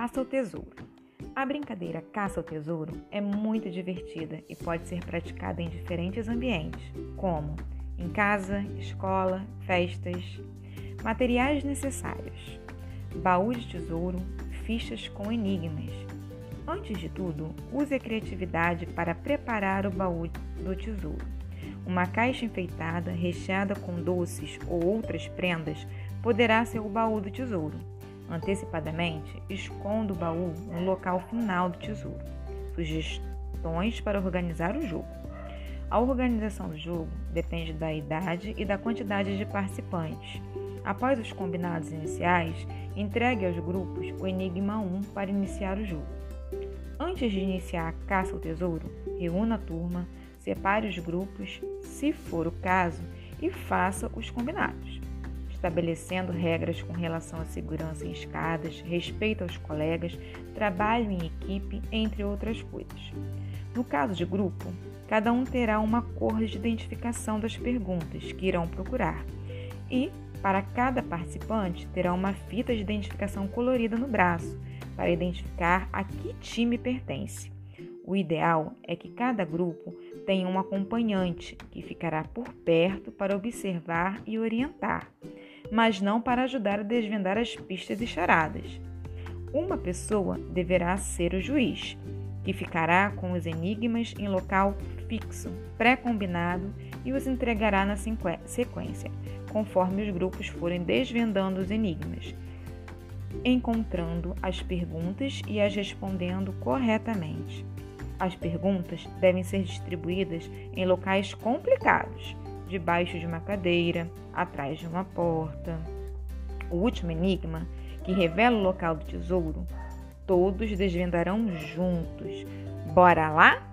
Caça ao Tesouro. A brincadeira Caça ao Tesouro é muito divertida e pode ser praticada em diferentes ambientes, como em casa, escola, festas. Materiais necessários: baú de tesouro, fichas com enigmas. Antes de tudo, use a criatividade para preparar o baú do tesouro. Uma caixa enfeitada, recheada com doces ou outras prendas, poderá ser o baú do tesouro. Antecipadamente, esconda o baú no local final do tesouro. Sugestões para organizar o jogo. A organização do jogo depende da idade e da quantidade de participantes. Após os combinados iniciais, entregue aos grupos o Enigma 1 para iniciar o jogo. Antes de iniciar a caça ao tesouro, reúna a turma, separe os grupos, se for o caso, e faça os combinados estabelecendo regras com relação à segurança em escadas, respeito aos colegas, trabalho em equipe, entre outras coisas. No caso de grupo, cada um terá uma cor de identificação das perguntas que irão procurar e, para cada participante, terá uma fita de identificação colorida no braço para identificar a que time pertence. O ideal é que cada grupo tenha um acompanhante que ficará por perto para observar e orientar mas não para ajudar a desvendar as pistas e charadas. Uma pessoa deverá ser o juiz, que ficará com os enigmas em local fixo, pré-combinado e os entregará na sequência, conforme os grupos forem desvendando os enigmas, encontrando as perguntas e as respondendo corretamente. As perguntas devem ser distribuídas em locais complicados, debaixo de uma cadeira, atrás de uma porta. O último enigma, que revela o local do tesouro, todos desvendarão juntos. Bora lá?